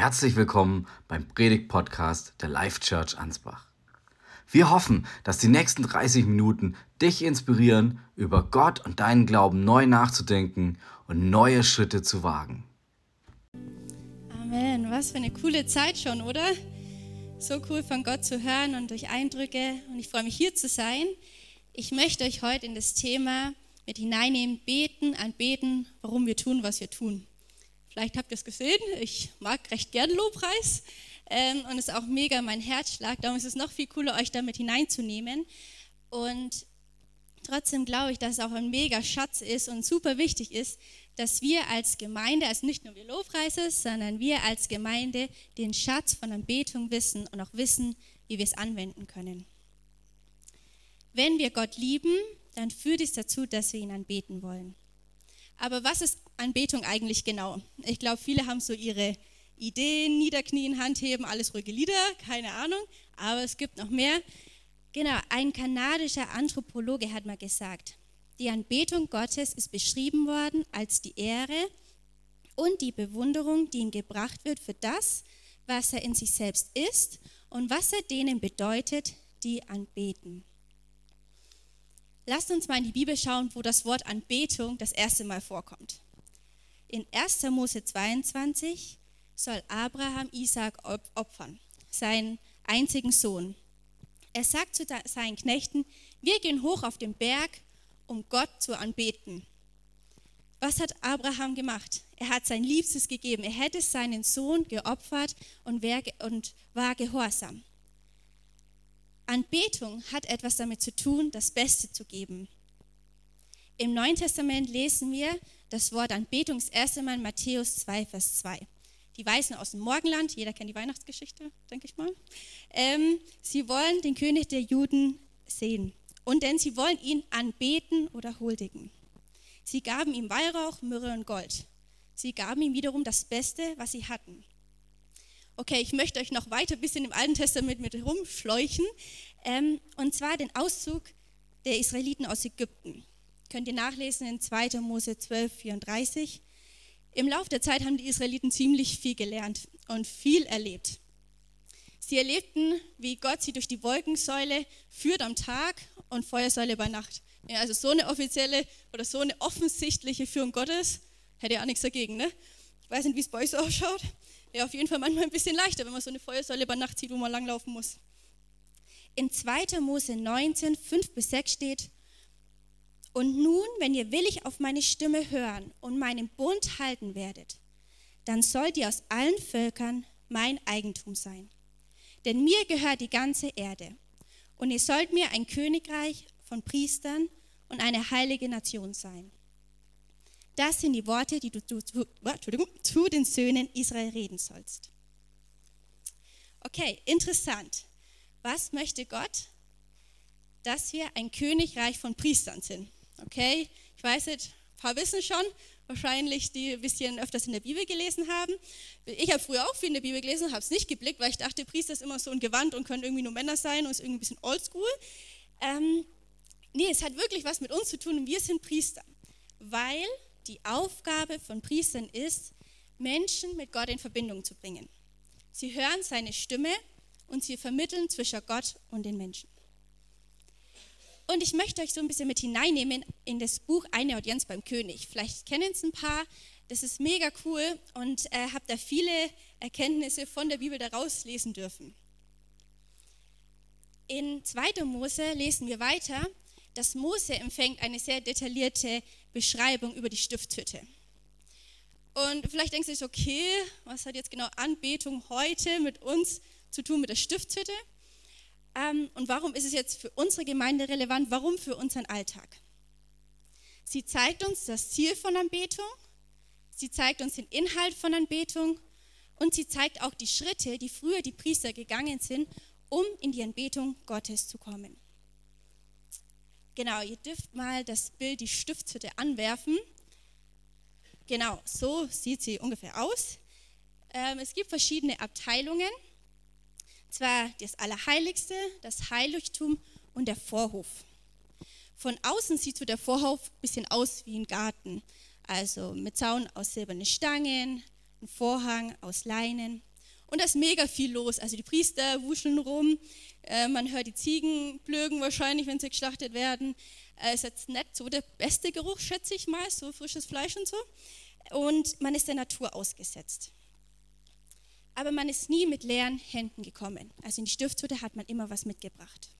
Herzlich willkommen beim Predigt-Podcast der Life Church Ansbach. Wir hoffen, dass die nächsten 30 Minuten dich inspirieren, über Gott und deinen Glauben neu nachzudenken und neue Schritte zu wagen. Amen. Was für eine coole Zeit schon, oder? So cool von Gott zu hören und durch Eindrücke. Und ich freue mich hier zu sein. Ich möchte euch heute in das Thema mit hineinnehmen, beten, anbeten, warum wir tun, was wir tun. Vielleicht habt ihr es gesehen, ich mag recht gern Lobpreis ähm, und es ist auch mega mein Herzschlag. Darum ist es noch viel cooler, euch damit hineinzunehmen. Und trotzdem glaube ich, dass es auch ein mega Schatz ist und super wichtig ist, dass wir als Gemeinde, also nicht nur wir Lobpreiser, sondern wir als Gemeinde den Schatz von Anbetung wissen und auch wissen, wie wir es anwenden können. Wenn wir Gott lieben, dann führt es dazu, dass wir ihn anbeten wollen. Aber was ist Anbetung eigentlich genau? Ich glaube, viele haben so ihre Ideen, Niederknien, Handheben, alles ruhige Lieder, keine Ahnung, aber es gibt noch mehr. Genau, ein kanadischer Anthropologe hat mal gesagt, die Anbetung Gottes ist beschrieben worden als die Ehre und die Bewunderung, die ihm gebracht wird für das, was er in sich selbst ist und was er denen bedeutet, die anbeten. Lasst uns mal in die Bibel schauen, wo das Wort Anbetung das erste Mal vorkommt. In 1. Mose 22 soll Abraham Isaac opfern, seinen einzigen Sohn. Er sagt zu seinen Knechten, wir gehen hoch auf den Berg, um Gott zu anbeten. Was hat Abraham gemacht? Er hat sein Liebstes gegeben. Er hätte seinen Sohn geopfert und war gehorsam. Anbetung hat etwas damit zu tun, das Beste zu geben. Im Neuen Testament lesen wir das Wort Anbetung das erste Mal in Matthäus 2, Vers 2. Die Weißen aus dem Morgenland, jeder kennt die Weihnachtsgeschichte, denke ich mal. Ähm, sie wollen den König der Juden sehen und denn sie wollen ihn anbeten oder huldigen. Sie gaben ihm Weihrauch, Myrrhe und Gold. Sie gaben ihm wiederum das Beste, was sie hatten. Okay, ich möchte euch noch weiter ein bisschen im Alten Testament mit rumschleuchen. Ähm, und zwar den Auszug der Israeliten aus Ägypten. Könnt ihr nachlesen in 2. Mose 12, 34. Im Laufe der Zeit haben die Israeliten ziemlich viel gelernt und viel erlebt. Sie erlebten, wie Gott sie durch die Wolkensäule führt am Tag und Feuersäule bei Nacht. Ja, also so eine offizielle oder so eine offensichtliche Führung Gottes hätte ja auch nichts dagegen. Ne? Ich weiß nicht, wie es bei euch so ausschaut wäre auf jeden Fall manchmal ein bisschen leichter, wenn man so eine Feuersäule bei Nacht sieht, wo man langlaufen muss. In 2. Mose 19, 5 bis 6 steht, und nun, wenn ihr willig auf meine Stimme hören und meinen Bund halten werdet, dann sollt ihr aus allen Völkern mein Eigentum sein. Denn mir gehört die ganze Erde. Und ihr sollt mir ein Königreich von Priestern und eine heilige Nation sein. Das sind die Worte, die du, du, du zu den Söhnen Israel reden sollst. Okay, interessant. Was möchte Gott? Dass wir ein Königreich von Priestern sind. Okay, ich weiß nicht, ein paar wissen schon, wahrscheinlich die ein bisschen öfters in der Bibel gelesen haben. Ich habe früher auch viel in der Bibel gelesen, habe es nicht geblickt, weil ich dachte, Priester ist immer so ein Gewand und können irgendwie nur Männer sein und ist irgendwie ein bisschen oldschool. Ähm, nee, es hat wirklich was mit uns zu tun und wir sind Priester, weil die Aufgabe von Priestern ist, Menschen mit Gott in Verbindung zu bringen. Sie hören seine Stimme und sie vermitteln zwischen Gott und den Menschen. Und ich möchte euch so ein bisschen mit hineinnehmen in das Buch Eine Audienz beim König. Vielleicht kennen es ein paar. Das ist mega cool und äh, habt da viele Erkenntnisse von der Bibel daraus lesen dürfen. In 2. Mose lesen wir weiter, dass Mose empfängt eine sehr detaillierte Beschreibung über die Stiftshütte. Und vielleicht denkst du dich, okay, was hat jetzt genau Anbetung heute mit uns zu tun, mit der Stiftshütte? Ähm, und warum ist es jetzt für unsere Gemeinde relevant? Warum für unseren Alltag? Sie zeigt uns das Ziel von Anbetung, sie zeigt uns den Inhalt von Anbetung und sie zeigt auch die Schritte, die früher die Priester gegangen sind, um in die Anbetung Gottes zu kommen. Genau, ihr dürft mal das Bild, die Stiftshütte anwerfen. Genau, so sieht sie ungefähr aus. Ähm, es gibt verschiedene Abteilungen. Zwar das Allerheiligste, das Heiligtum und der Vorhof. Von außen sieht so der Vorhof ein bisschen aus wie ein Garten. Also mit Zaun aus silbernen Stangen, ein Vorhang aus Leinen. Und da ist mega viel los. Also die Priester wuscheln rum, äh, man hört die Ziegen blögen wahrscheinlich, wenn sie geschlachtet werden. Äh, ist jetzt nicht so der beste Geruch, schätze ich mal, so frisches Fleisch und so. Und man ist der Natur ausgesetzt. Aber man ist nie mit leeren Händen gekommen. Also in die Stiftshütte hat man immer was mitgebracht.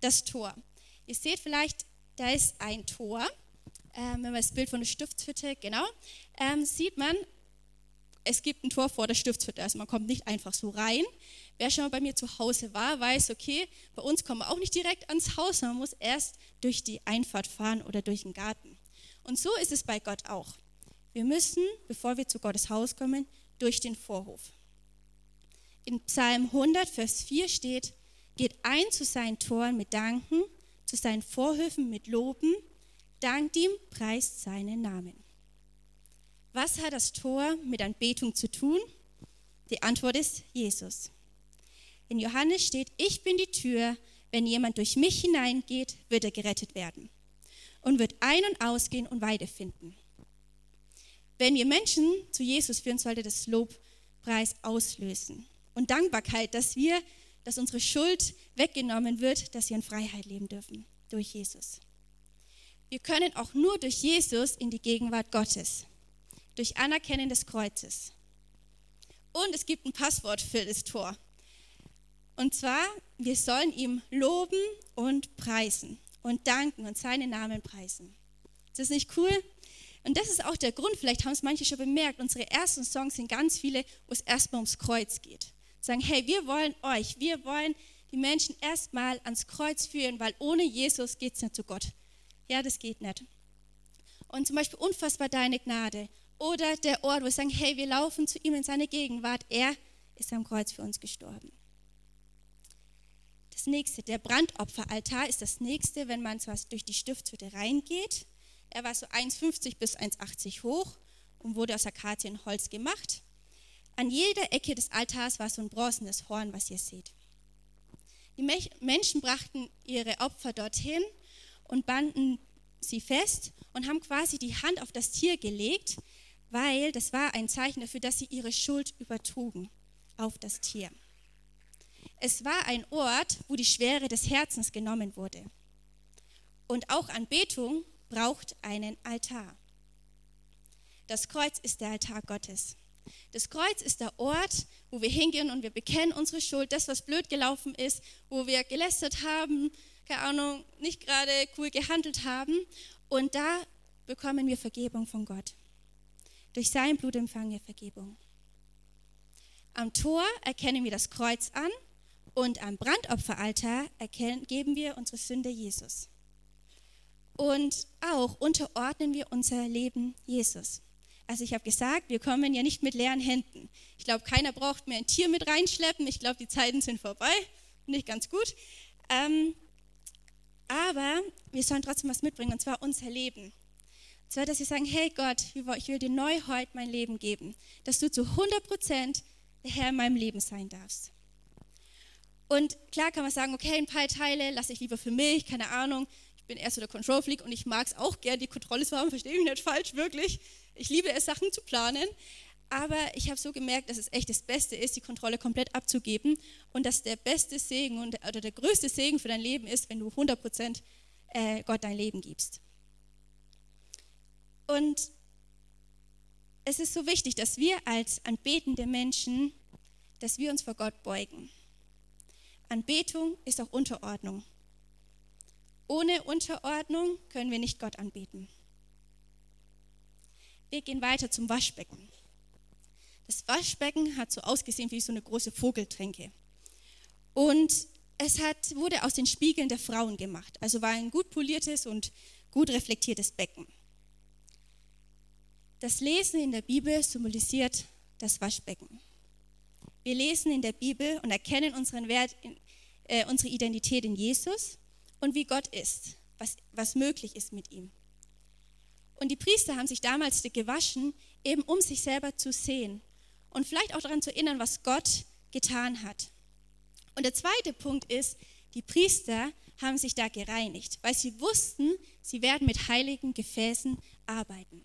Das Tor. Ihr seht vielleicht, da ist ein Tor. Ähm, wenn man das Bild von der Stiftshütte, genau, ähm, sieht man, es gibt ein Tor vor der Stiftshütte. Also man kommt nicht einfach so rein. Wer schon mal bei mir zu Hause war, weiß, okay, bei uns kommen wir auch nicht direkt ans Haus, man muss erst durch die Einfahrt fahren oder durch den Garten. Und so ist es bei Gott auch. Wir müssen, bevor wir zu Gottes Haus kommen, durch den Vorhof. In Psalm 100, Vers 4 steht, geht ein zu seinen Toren mit Danken, zu seinen Vorhöfen mit Loben, dankt ihm, preist seinen Namen. Was hat das Tor mit Anbetung zu tun? Die Antwort ist Jesus. In Johannes steht, ich bin die Tür, wenn jemand durch mich hineingeht, wird er gerettet werden und wird ein- und ausgehen und Weide finden. Wenn wir Menschen zu Jesus führen, sollte das Lobpreis auslösen und Dankbarkeit, dass wir, dass unsere Schuld weggenommen wird, dass wir in Freiheit leben dürfen durch Jesus. Wir können auch nur durch Jesus in die Gegenwart Gottes, durch Anerkennen des Kreuzes. Und es gibt ein Passwort für das Tor. Und zwar, wir sollen ihm loben und preisen und danken und seinen Namen preisen. Ist das nicht cool? Und das ist auch der Grund, vielleicht haben es manche schon bemerkt, unsere ersten Songs sind ganz viele, wo es erstmal ums Kreuz geht. Sagen, hey, wir wollen euch, wir wollen die Menschen erstmal ans Kreuz führen, weil ohne Jesus geht es nicht zu Gott. Ja, das geht nicht. Und zum Beispiel unfassbar deine Gnade oder der Ort, wo wir sagen, hey, wir laufen zu ihm in seine Gegenwart. Er ist am Kreuz für uns gestorben. Das nächste, der Brandopferaltar ist das nächste, wenn man durch die Stiftshütte reingeht er war so 1,50 bis 1,80 hoch und wurde aus Akazienholz gemacht. An jeder Ecke des Altars war so ein bronzenes Horn, was ihr seht. Die Menschen brachten ihre Opfer dorthin und banden sie fest und haben quasi die Hand auf das Tier gelegt, weil das war ein Zeichen dafür, dass sie ihre Schuld übertrugen auf das Tier. Es war ein Ort, wo die Schwere des Herzens genommen wurde. Und auch Anbetung braucht einen Altar. Das Kreuz ist der Altar Gottes. Das Kreuz ist der Ort, wo wir hingehen und wir bekennen unsere Schuld, das, was blöd gelaufen ist, wo wir gelästert haben, keine Ahnung, nicht gerade cool gehandelt haben. Und da bekommen wir Vergebung von Gott. Durch sein Blut empfangen wir Vergebung. Am Tor erkennen wir das Kreuz an und am Brandopferaltar erkennen, geben wir unsere Sünde Jesus. Und auch unterordnen wir unser Leben Jesus. Also ich habe gesagt, wir kommen ja nicht mit leeren Händen. Ich glaube, keiner braucht mehr ein Tier mit reinschleppen. Ich glaube, die Zeiten sind vorbei. Nicht ganz gut. Ähm, aber wir sollen trotzdem was mitbringen, und zwar unser Leben. Zwar, dass wir sagen, hey Gott, ich will dir neu heute mein Leben geben. Dass du zu 100 Prozent der Herr in meinem Leben sein darfst. Und klar kann man sagen, okay, ein paar Teile lasse ich lieber für mich, keine Ahnung bin eher so der Control Freak und ich mag es auch gern, die Kontrolle zu haben, verstehe mich nicht falsch, wirklich. Ich liebe es, Sachen zu planen. Aber ich habe so gemerkt, dass es echt das Beste ist, die Kontrolle komplett abzugeben und dass der beste Segen und, oder der größte Segen für dein Leben ist, wenn du 100% äh, Gott dein Leben gibst. Und es ist so wichtig, dass wir als anbetende Menschen, dass wir uns vor Gott beugen. Anbetung ist auch Unterordnung. Ohne Unterordnung können wir nicht Gott anbeten. Wir gehen weiter zum Waschbecken. Das Waschbecken hat so ausgesehen wie so eine große Vogeltränke. Und es hat, wurde aus den Spiegeln der Frauen gemacht. Also war ein gut poliertes und gut reflektiertes Becken. Das Lesen in der Bibel symbolisiert das Waschbecken. Wir lesen in der Bibel und erkennen unseren Wert, äh, unsere Identität in Jesus und wie Gott ist, was, was möglich ist mit ihm. Und die Priester haben sich damals gewaschen, eben um sich selber zu sehen und vielleicht auch daran zu erinnern, was Gott getan hat. Und der zweite Punkt ist, die Priester haben sich da gereinigt, weil sie wussten, sie werden mit heiligen Gefäßen arbeiten.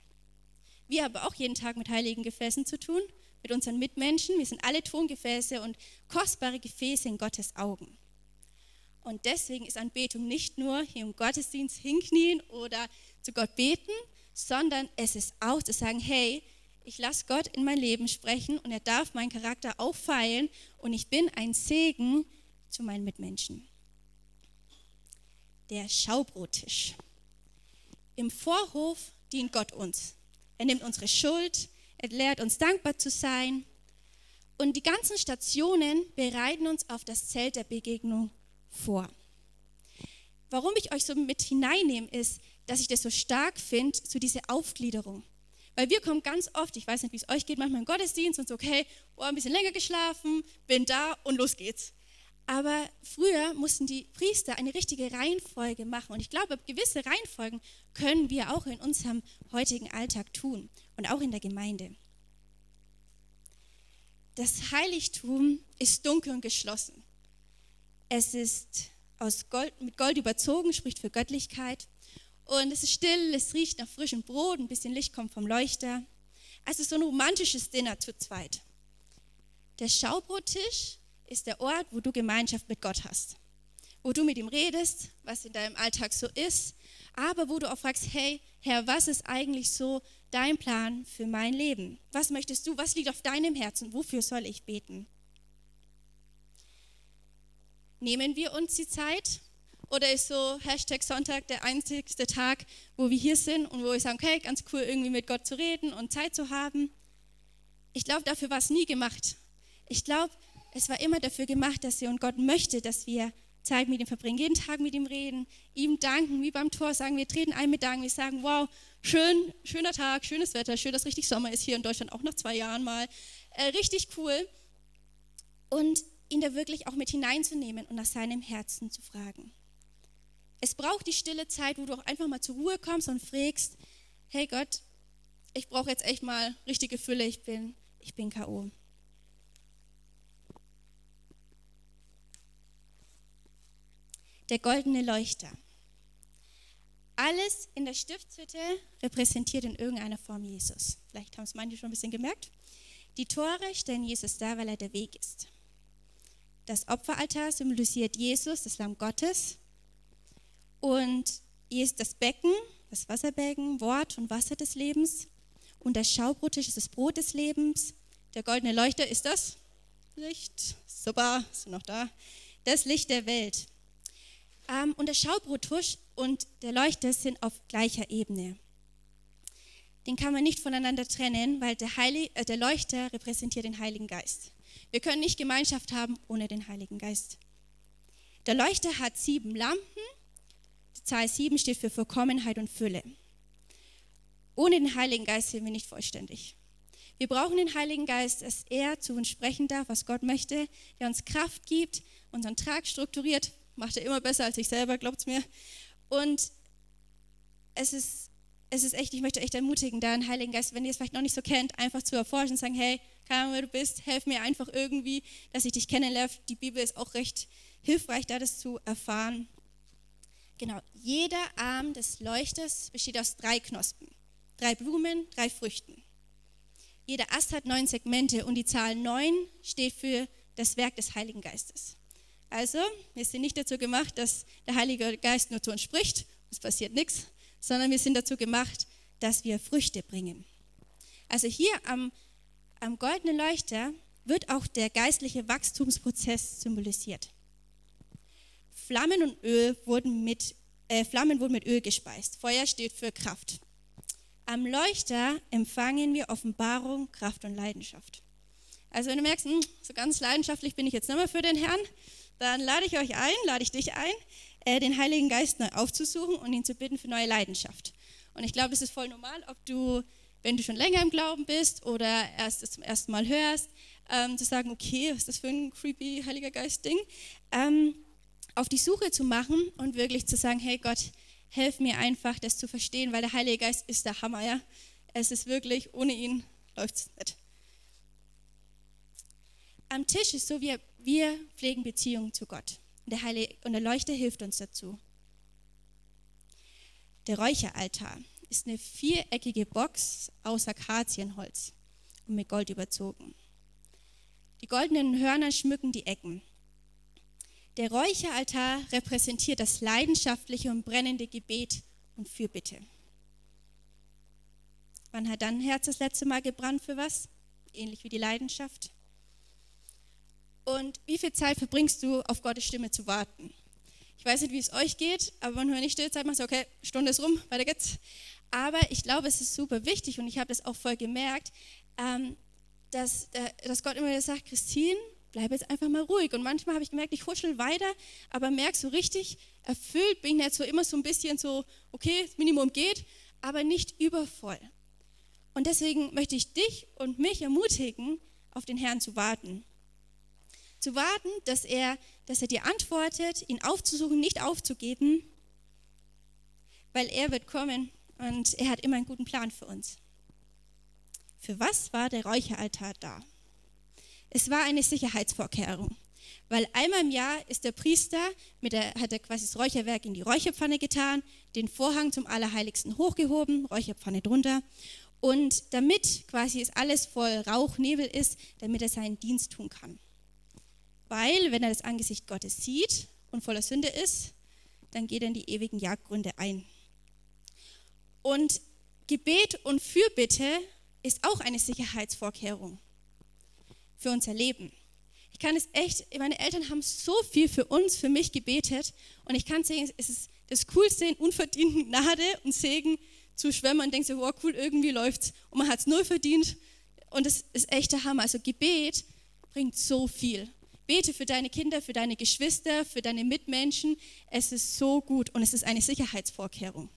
Wir haben auch jeden Tag mit heiligen Gefäßen zu tun, mit unseren Mitmenschen. Wir sind alle Tongefäße und kostbare Gefäße in Gottes Augen. Und deswegen ist Anbetung nicht nur hier im Gottesdienst hinknien oder zu Gott beten, sondern es ist auch zu sagen, hey, ich lasse Gott in mein Leben sprechen und er darf meinen Charakter auffeilen und ich bin ein Segen zu meinen Mitmenschen. Der Schaubrottisch. Im Vorhof dient Gott uns. Er nimmt unsere Schuld, er lehrt uns dankbar zu sein. Und die ganzen Stationen bereiten uns auf das Zelt der Begegnung vor. Warum ich euch so mit hineinnehme, ist, dass ich das so stark finde, so diese Aufgliederung. Weil wir kommen ganz oft, ich weiß nicht, wie es euch geht, manchmal im Gottesdienst und so, okay, oh, ein bisschen länger geschlafen, bin da und los geht's. Aber früher mussten die Priester eine richtige Reihenfolge machen. Und ich glaube, gewisse Reihenfolgen können wir auch in unserem heutigen Alltag tun und auch in der Gemeinde. Das Heiligtum ist dunkel und geschlossen. Es ist aus Gold, mit Gold überzogen, spricht für Göttlichkeit. Und es ist still, es riecht nach frischem Brot, ein bisschen Licht kommt vom Leuchter. Es ist so ein romantisches Dinner zu zweit. Der Schaubrottisch ist der Ort, wo du Gemeinschaft mit Gott hast. Wo du mit ihm redest, was in deinem Alltag so ist, aber wo du auch fragst, hey, Herr, was ist eigentlich so dein Plan für mein Leben? Was möchtest du? Was liegt auf deinem Herzen? Wofür soll ich beten? Nehmen wir uns die Zeit oder ist so Hashtag Sonntag der einzigste Tag, wo wir hier sind und wo wir sagen, okay, ganz cool, irgendwie mit Gott zu reden und Zeit zu haben? Ich glaube, dafür war es nie gemacht. Ich glaube, es war immer dafür gemacht, dass wir und Gott möchte, dass wir Zeit mit ihm verbringen, jeden Tag mit ihm reden, ihm danken, wie beim Tor sagen, wir treten ein mit Danken, wir sagen, wow, schön, schöner Tag, schönes Wetter, schön, dass richtig Sommer ist hier in Deutschland, auch nach zwei Jahren mal, äh, richtig cool. Und ihn da wirklich auch mit hineinzunehmen und nach seinem Herzen zu fragen. Es braucht die stille Zeit, wo du auch einfach mal zur Ruhe kommst und fragst, hey Gott, ich brauche jetzt echt mal richtige Fülle, ich bin, ich bin K.O. Der goldene Leuchter. Alles in der Stiftshütte repräsentiert in irgendeiner Form Jesus. Vielleicht haben es manche schon ein bisschen gemerkt. Die Tore stellen Jesus dar, weil er der Weg ist. Das Opferaltar symbolisiert Jesus, das Lamm Gottes. Und das Becken, das Wasserbecken, Wort und Wasser des Lebens. Und das Schaubrottisch ist das Brot des Lebens. Der goldene Leuchter ist das Licht. Super, ist noch da. Das Licht der Welt. Ähm, und der Schaubrottisch und der Leuchter sind auf gleicher Ebene. Den kann man nicht voneinander trennen, weil der, Heilig, äh, der Leuchter repräsentiert den Heiligen Geist. Wir können nicht Gemeinschaft haben ohne den Heiligen Geist. Der Leuchter hat sieben Lampen die Zahl 7 steht für Vollkommenheit und Fülle. Ohne den Heiligen Geist sind wir nicht vollständig. Wir brauchen den Heiligen Geist, dass er zu uns sprechen darf, was Gott möchte, der uns Kraft gibt, unseren Tag strukturiert, macht er immer besser als ich selber, glaubt es mir. Und es ist, es ist echt, ich möchte echt ermutigen, da einen Heiligen Geist, wenn ihr es vielleicht noch nicht so kennt, einfach zu erforschen und sagen, hey, keine Ahnung, wer du bist, helf mir einfach irgendwie, dass ich dich kennenlerne. Die Bibel ist auch recht hilfreich, da das zu erfahren. Genau, jeder Arm des Leuchters besteht aus drei Knospen, drei Blumen, drei Früchten. Jeder Ast hat neun Segmente und die Zahl neun steht für das Werk des Heiligen Geistes. Also, wir sind nicht dazu gemacht, dass der Heilige Geist nur zu uns spricht, es passiert nichts, sondern wir sind dazu gemacht, dass wir Früchte bringen. Also hier am, am goldenen Leuchter wird auch der geistliche Wachstumsprozess symbolisiert. Flammen und Öl wurden mit, äh, Flammen wurden mit Öl gespeist. Feuer steht für Kraft. Am Leuchter empfangen wir Offenbarung, Kraft und Leidenschaft. Also wenn du merkst, hm, so ganz leidenschaftlich bin ich jetzt nicht mehr für den Herrn, dann lade ich euch ein, lade ich dich ein, äh, den Heiligen Geist neu aufzusuchen und ihn zu bitten für neue Leidenschaft. Und ich glaube, es ist voll normal, ob du, wenn du schon länger im Glauben bist oder erst es zum ersten Mal hörst, ähm, zu sagen, okay, was ist das für ein creepy Heiliger Geist-Ding? Ähm, auf die Suche zu machen und wirklich zu sagen, hey Gott, helf mir einfach, das zu verstehen, weil der Heilige Geist ist der Hammer, ja. Es ist wirklich, ohne ihn läuft es nicht. Am Tisch ist so, wir, wir pflegen Beziehungen zu Gott. Und der, Heilige, und der Leuchter hilft uns dazu. Der Räucheraltar ist eine viereckige Box aus Akazienholz. und mit Gold überzogen. Die goldenen Hörner schmücken die Ecken. Der Räucheraltar repräsentiert das leidenschaftliche und brennende Gebet und Fürbitte. Wann hat dein Herz das letzte Mal gebrannt für was? Ähnlich wie die Leidenschaft. Und wie viel Zeit verbringst du, auf Gottes Stimme zu warten? Ich weiß nicht, wie es euch geht, aber wenn du nicht still Zeit machst, okay, Stunde ist rum, weiter geht's. Aber ich glaube, es ist super wichtig und ich habe das auch voll gemerkt, ähm, dass, äh, dass Gott immer wieder sagt, Christine, bleib jetzt einfach mal ruhig. Und manchmal habe ich gemerkt, ich huschel weiter, aber merke so richtig erfüllt bin ich jetzt so immer so ein bisschen so, okay, das Minimum geht, aber nicht übervoll. Und deswegen möchte ich dich und mich ermutigen, auf den Herrn zu warten. Zu warten, dass er, dass er dir antwortet, ihn aufzusuchen, nicht aufzugeben, weil er wird kommen und er hat immer einen guten Plan für uns. Für was war der Räucheraltar da? Es war eine Sicherheitsvorkehrung, weil einmal im Jahr ist der Priester, mit der, hat er quasi das Räucherwerk in die Räucherpfanne getan, den Vorhang zum Allerheiligsten hochgehoben, Räucherpfanne drunter und damit quasi es alles voll Rauch, Nebel ist, damit er seinen Dienst tun kann. Weil, wenn er das Angesicht Gottes sieht und voller Sünde ist, dann geht er in die ewigen Jagdgründe ein. Und Gebet und Fürbitte ist auch eine Sicherheitsvorkehrung für unser Leben. Ich kann es echt, meine Eltern haben so viel für uns, für mich gebetet und ich kann sagen, es ist das Coolste in unverdienten Gnade und Segen zu schwimmen und denkt so, wow, cool, irgendwie läuft's und man hat es null verdient und es ist echt der Hammer. Also Gebet bringt so viel. Bete für deine Kinder, für deine Geschwister, für deine Mitmenschen. Es ist so gut und es ist eine Sicherheitsvorkehrung.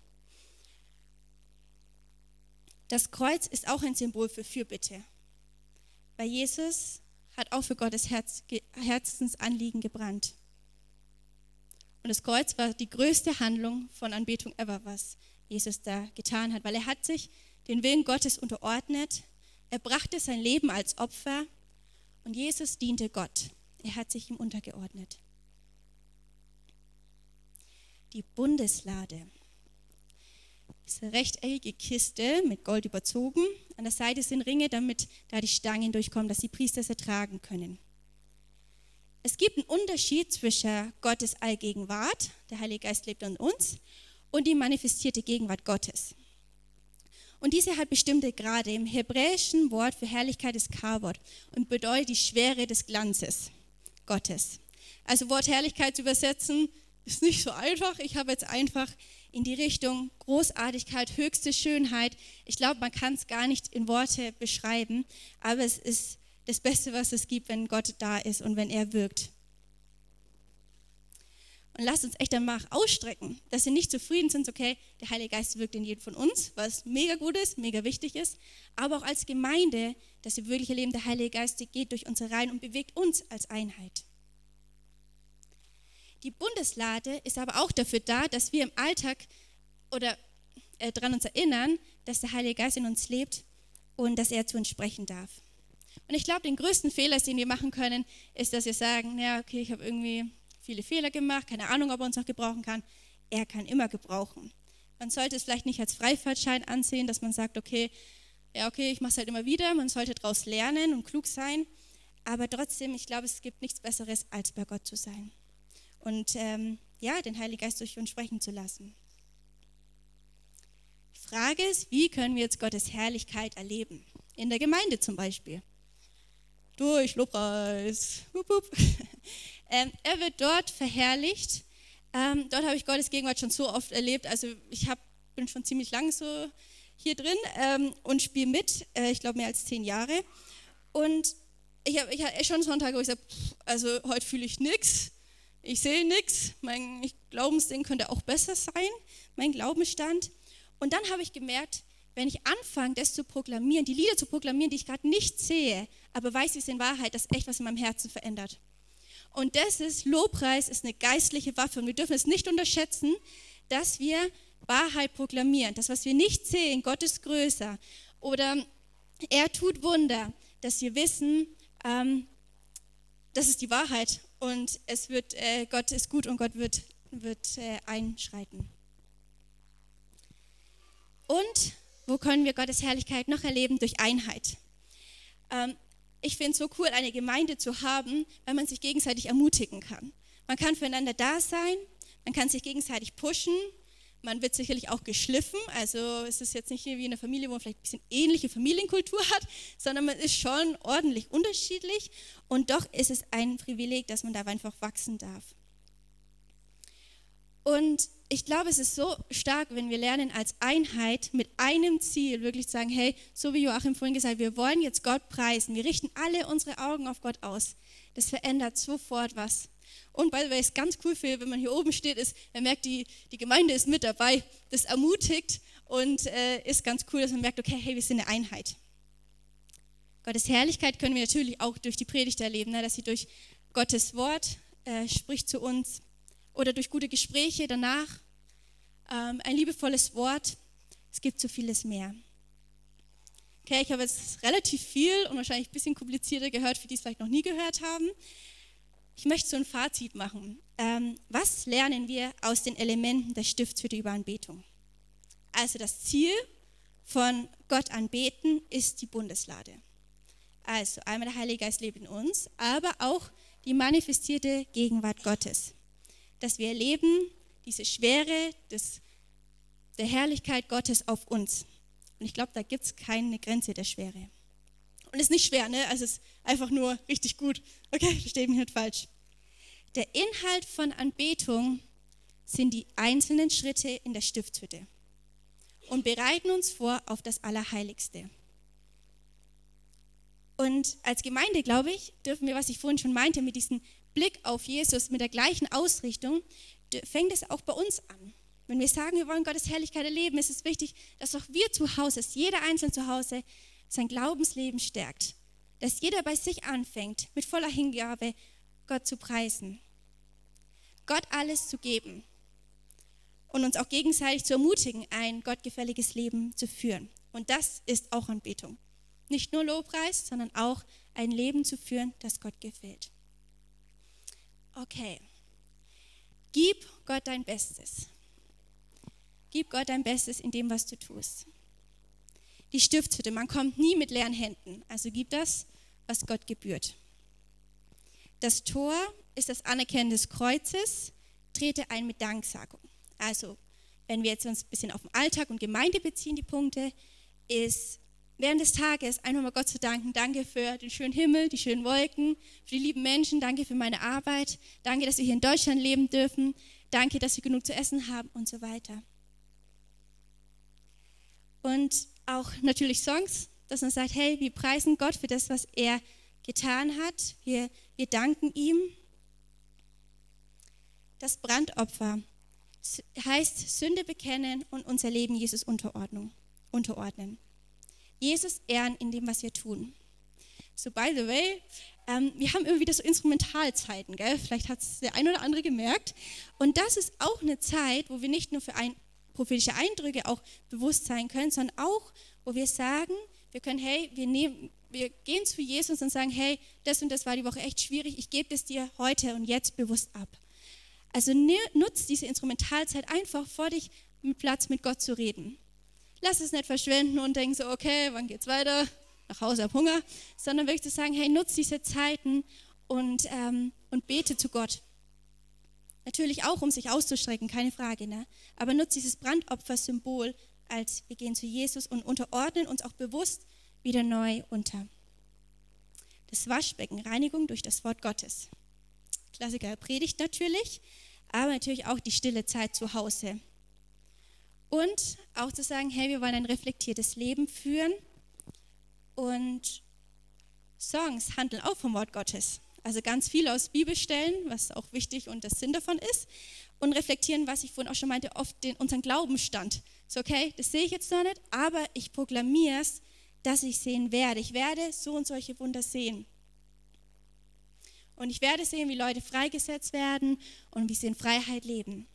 Das Kreuz ist auch ein Symbol für Fürbitte. Weil Jesus hat auch für Gottes Herz, Herzensanliegen gebrannt. Und das Kreuz war die größte Handlung von Anbetung ever, was Jesus da getan hat, weil er hat sich den Willen Gottes unterordnet. Er brachte sein Leben als Opfer und Jesus diente Gott. Er hat sich ihm untergeordnet. Die Bundeslade eine rechteckige Kiste mit Gold überzogen. An der Seite sind Ringe, damit da die Stangen durchkommen, dass die Priester es ertragen können. Es gibt einen Unterschied zwischen Gottes Allgegenwart, der Heilige Geist lebt in uns, und die manifestierte Gegenwart Gottes. Und diese hat bestimmte Grade. Im hebräischen Wort für Herrlichkeit ist Kavod und bedeutet die Schwere des Glanzes Gottes. Also Wort Herrlichkeit zu übersetzen ist nicht so einfach. Ich habe jetzt einfach in die Richtung Großartigkeit, höchste Schönheit. Ich glaube, man kann es gar nicht in Worte beschreiben, aber es ist das Beste, was es gibt, wenn Gott da ist und wenn er wirkt. Und lasst uns echt danach ausstrecken, dass wir nicht zufrieden sind, okay, der Heilige Geist wirkt in jedem von uns, was mega gut ist, mega wichtig ist, aber auch als Gemeinde, dass wir wirklich erleben, der Heilige Geist geht durch unsere Reihen und bewegt uns als Einheit. Die Bundeslade ist aber auch dafür da, dass wir im Alltag oder äh, daran uns erinnern, dass der Heilige Geist in uns lebt und dass er zu uns sprechen darf. Und ich glaube, den größten Fehler, den wir machen können, ist, dass wir sagen, ja, okay, ich habe irgendwie viele Fehler gemacht, keine Ahnung, ob er uns noch gebrauchen kann. Er kann immer gebrauchen. Man sollte es vielleicht nicht als Freifahrtschein ansehen, dass man sagt, okay, ja, okay, ich mache es halt immer wieder. Man sollte daraus lernen und klug sein. Aber trotzdem, ich glaube, es gibt nichts Besseres, als bei Gott zu sein und ähm, ja, den Heiligen Geist durch uns sprechen zu lassen. Frage ist, wie können wir jetzt Gottes Herrlichkeit erleben? In der Gemeinde zum Beispiel. Durch Lobpreis. Ähm, er wird dort verherrlicht. Ähm, dort habe ich Gottes Gegenwart schon so oft erlebt. Also ich hab, bin schon ziemlich lange so hier drin ähm, und spiele mit. Äh, ich glaube mehr als zehn Jahre. Und ich habe ich hab schon Sonntage, wo ich sage, also heute fühle ich nichts ich sehe nichts, mein Glaubensding könnte auch besser sein, mein Glaubensstand. Und dann habe ich gemerkt, wenn ich anfange, das zu proklamieren, die Lieder zu proklamieren, die ich gerade nicht sehe, aber weiß, wie es in Wahrheit, dass echt was in meinem Herzen verändert. Und das ist, Lobpreis ist eine geistliche Waffe und wir dürfen es nicht unterschätzen, dass wir Wahrheit proklamieren. Das, was wir nicht sehen, Gott ist größer. Oder er tut Wunder, dass wir wissen, ähm, das ist die Wahrheit und es wird, äh, Gott ist gut und Gott wird, wird äh, einschreiten. Und wo können wir Gottes Herrlichkeit noch erleben? Durch Einheit. ähm, ich finde es so cool, eine Gemeinde zu haben, weil man sich gegenseitig ermutigen kann. Man kann füreinander da sein, man kann sich gegenseitig pushen, man wird sicherlich auch geschliffen. Also es ist jetzt nicht wie in einer Familie, wo man vielleicht ein bisschen ähnliche Familienkultur hat, sondern man ist schon ordentlich unterschiedlich. Und doch ist es ein Privileg, dass man da einfach wachsen darf. Und ich glaube, es ist so stark, wenn wir lernen als Einheit mit einem Ziel wirklich zu sagen, hey, so wie Joachim vorhin gesagt wir wollen jetzt Gott preisen. Wir richten alle unsere Augen auf Gott aus. Das verändert sofort was. Und by the way, ist ganz cool für, wenn man hier oben steht, ist, man merkt, die, die Gemeinde ist mit dabei. Das ermutigt und äh, ist ganz cool, dass man merkt, okay, hey, wir sind eine Einheit. Gottes Herrlichkeit können wir natürlich auch durch die Predigt erleben, ne, dass sie durch Gottes Wort äh, spricht zu uns oder durch gute Gespräche danach, ähm, ein liebevolles Wort. Es gibt so vieles mehr. Okay, ich habe jetzt relativ viel und wahrscheinlich ein bisschen komplizierter gehört, für die es vielleicht noch nie gehört haben. Ich möchte so ein Fazit machen. Ähm, was lernen wir aus den Elementen der Stiftshütte über Anbetung? Also das Ziel von Gott anbeten ist die Bundeslade. Also einmal der Heilige Geist lebt in uns, aber auch die manifestierte Gegenwart Gottes dass wir erleben diese Schwere des, der Herrlichkeit Gottes auf uns. Und ich glaube, da gibt es keine Grenze der Schwere. Und es ist nicht schwer, ne? Also es ist einfach nur richtig gut. Okay, versteht mich nicht falsch. Der Inhalt von Anbetung sind die einzelnen Schritte in der Stiftshütte und bereiten uns vor auf das Allerheiligste. Und als Gemeinde, glaube ich, dürfen wir, was ich vorhin schon meinte, mit diesen Blick auf Jesus mit der gleichen Ausrichtung, fängt es auch bei uns an. Wenn wir sagen, wir wollen Gottes Herrlichkeit erleben, ist es wichtig, dass auch wir zu Hause, dass jeder Einzelne zu Hause sein Glaubensleben stärkt. Dass jeder bei sich anfängt, mit voller Hingabe Gott zu preisen. Gott alles zu geben und uns auch gegenseitig zu ermutigen, ein gottgefälliges Leben zu führen. Und das ist auch Anbetung. Nicht nur Lobpreis, sondern auch ein Leben zu führen, das Gott gefällt. Okay. Gib Gott dein Bestes. Gib Gott dein Bestes in dem, was du tust. Die Stiftshütte, man kommt nie mit leeren Händen. Also gib das, was Gott gebührt. Das Tor ist das Anerkennen des Kreuzes. Trete ein mit Danksagung. Also, wenn wir jetzt uns ein bisschen auf den Alltag und Gemeinde beziehen, die Punkte, ist während des Tages einfach mal Gott zu danken. Danke für den schönen Himmel, die schönen Wolken, für die lieben Menschen. Danke für meine Arbeit. Danke, dass wir hier in Deutschland leben dürfen. Danke, dass wir genug zu essen haben und so weiter. Und auch natürlich Songs, dass man sagt, hey, wir preisen Gott für das, was er getan hat. Wir, wir danken ihm. Das Brandopfer heißt Sünde bekennen und unser Leben Jesus unterordnen. Jesus ehren in dem, was wir tun. So, by the way, ähm, wir haben immer wieder so Instrumentalzeiten, gell? vielleicht hat es der ein oder andere gemerkt. Und das ist auch eine Zeit, wo wir nicht nur für ein, prophetische Eindrücke auch bewusst sein können, sondern auch, wo wir sagen, wir können, hey, wir, nehmen, wir gehen zu Jesus und sagen, hey, das und das war die Woche echt schwierig, ich gebe es dir heute und jetzt bewusst ab. Also nutzt diese Instrumentalzeit einfach vor dich mit Platz mit Gott zu reden lass es nicht verschwenden und denk so, okay, wann geht's weiter? Nach Hause ab Hunger, sondern wirklich zu sagen, hey, nutz diese Zeiten und, ähm, und bete zu Gott. Natürlich auch, um sich auszustrecken, keine Frage, ne? aber nutz dieses Brandopfer-Symbol als wir gehen zu Jesus und unterordnen uns auch bewusst wieder neu unter. Das Waschbecken, Reinigung durch das Wort Gottes. Klassiker Predigt natürlich, aber natürlich auch die stille Zeit zu Hause. Und auch zu sagen, hey, wir wollen ein reflektiertes Leben führen. Und Songs handeln auch vom Wort Gottes. Also ganz viel aus Bibelstellen, was auch wichtig und der Sinn davon ist. Und reflektieren, was ich vorhin auch schon meinte, oft den, unseren Glaubenstand. So, okay, das sehe ich jetzt noch nicht, aber ich proklamiere es, dass ich sehen werde. Ich werde so und solche Wunder sehen. Und ich werde sehen, wie Leute freigesetzt werden und wie sie in Freiheit leben.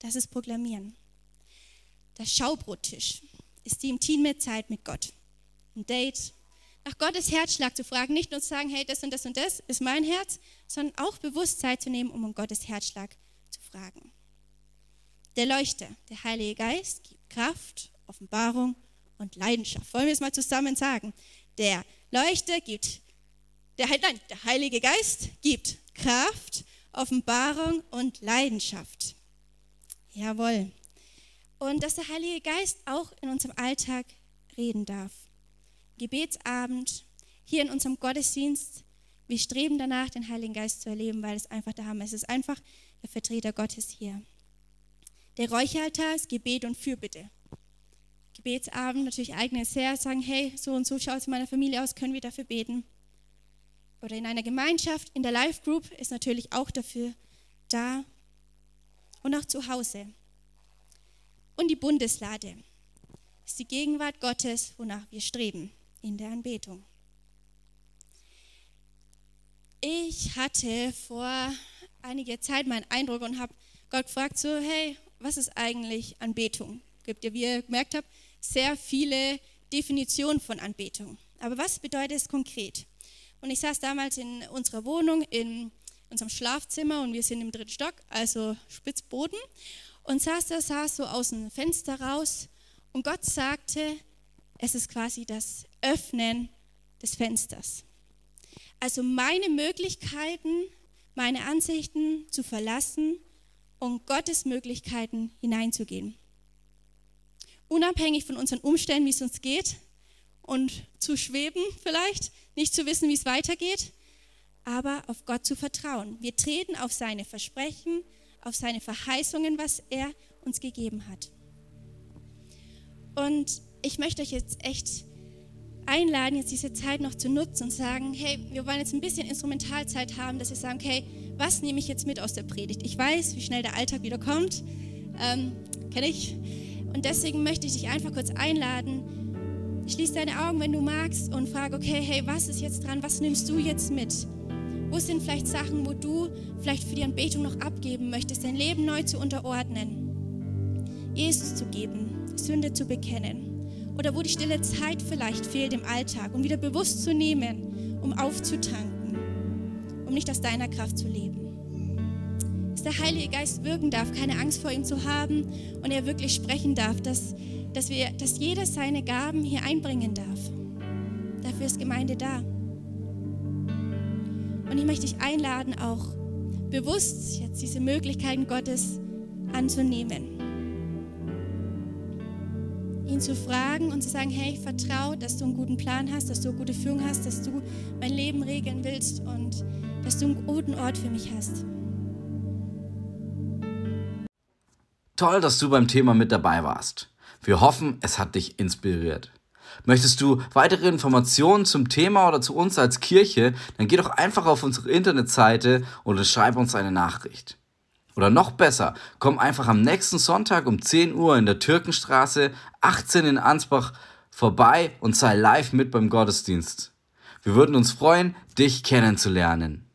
Das ist Proklamieren. Der Schaubrottisch ist die intime Zeit mit Gott. Ein Date, nach Gottes Herzschlag zu fragen, nicht nur zu sagen, hey, das und das und das ist mein Herz, sondern auch bewusst Zeit zu nehmen, um um Gottes Herzschlag zu fragen. Der Leuchter, der Heilige Geist, gibt Kraft, Offenbarung und Leidenschaft. Wollen wir es mal zusammen sagen? Der Leuchte gibt, der, nein, der Heilige Geist gibt Kraft, Offenbarung und Leidenschaft. Jawohl. Und dass der Heilige Geist auch in unserem Alltag reden darf. Gebetsabend, hier in unserem Gottesdienst. Wir streben danach, den Heiligen Geist zu erleben, weil es einfach Hammer ist. Es ist einfach der Vertreter Gottes hier. Der Räucheraltar ist Gebet und Fürbitte. Gebetsabend natürlich eigenes Herr, sagen, hey, so und so schaut es in meiner Familie aus, können wir dafür beten. Oder in einer Gemeinschaft, in der Life Group ist natürlich auch dafür da. Und auch zu Hause. Und die Bundeslade ist die Gegenwart Gottes, wonach wir streben in der Anbetung. Ich hatte vor einiger Zeit meinen Eindruck und habe Gott gefragt, so, hey, was ist eigentlich Anbetung? Gibt ja, wie ihr gemerkt habt, sehr viele Definitionen von Anbetung. Aber was bedeutet es konkret? Und ich saß damals in unserer Wohnung, in unserem Schlafzimmer und wir sind im dritten Stock, also Spitzboden, und saß da, saß so aus dem Fenster raus und Gott sagte, es ist quasi das Öffnen des Fensters. Also meine Möglichkeiten, meine Ansichten zu verlassen und Gottes Möglichkeiten hineinzugehen. Unabhängig von unseren Umständen, wie es uns geht und zu schweben vielleicht, nicht zu wissen, wie es weitergeht, aber auf Gott zu vertrauen. Wir treten auf seine Versprechen, auf seine Verheißungen, was er uns gegeben hat. Und ich möchte euch jetzt echt einladen, jetzt diese Zeit noch zu nutzen und sagen, hey, wir wollen jetzt ein bisschen Instrumentalzeit haben, dass wir sagen, okay, was nehme ich jetzt mit aus der Predigt? Ich weiß, wie schnell der Alltag wieder kommt, ähm, kenne ich. Und deswegen möchte ich dich einfach kurz einladen, schließ deine Augen, wenn du magst und frag, okay, hey, was ist jetzt dran? Was nimmst du jetzt mit? Wo sind vielleicht Sachen, wo du vielleicht für die Anbetung noch abgeben möchtest, dein Leben neu zu unterordnen, Jesus zu geben, Sünde zu bekennen? Oder wo die stille Zeit vielleicht fehlt im Alltag, um wieder bewusst zu nehmen, um aufzutanken, um nicht aus deiner Kraft zu leben? Dass der Heilige Geist wirken darf, keine Angst vor ihm zu haben und er wirklich sprechen darf, dass, dass, wir, dass jeder seine Gaben hier einbringen darf. Dafür ist Gemeinde da. Und ich möchte dich einladen, auch bewusst jetzt diese Möglichkeiten Gottes anzunehmen. Ihn zu fragen und zu sagen, hey, ich vertraue, dass du einen guten Plan hast, dass du eine gute Führung hast, dass du mein Leben regeln willst und dass du einen guten Ort für mich hast. Toll, dass du beim Thema mit dabei warst. Wir hoffen, es hat dich inspiriert. Möchtest du weitere Informationen zum Thema oder zu uns als Kirche, dann geh doch einfach auf unsere Internetseite oder schreib uns eine Nachricht. Oder noch besser, komm einfach am nächsten Sonntag um 10 Uhr in der Türkenstraße 18 in Ansbach vorbei und sei live mit beim Gottesdienst. Wir würden uns freuen, dich kennenzulernen.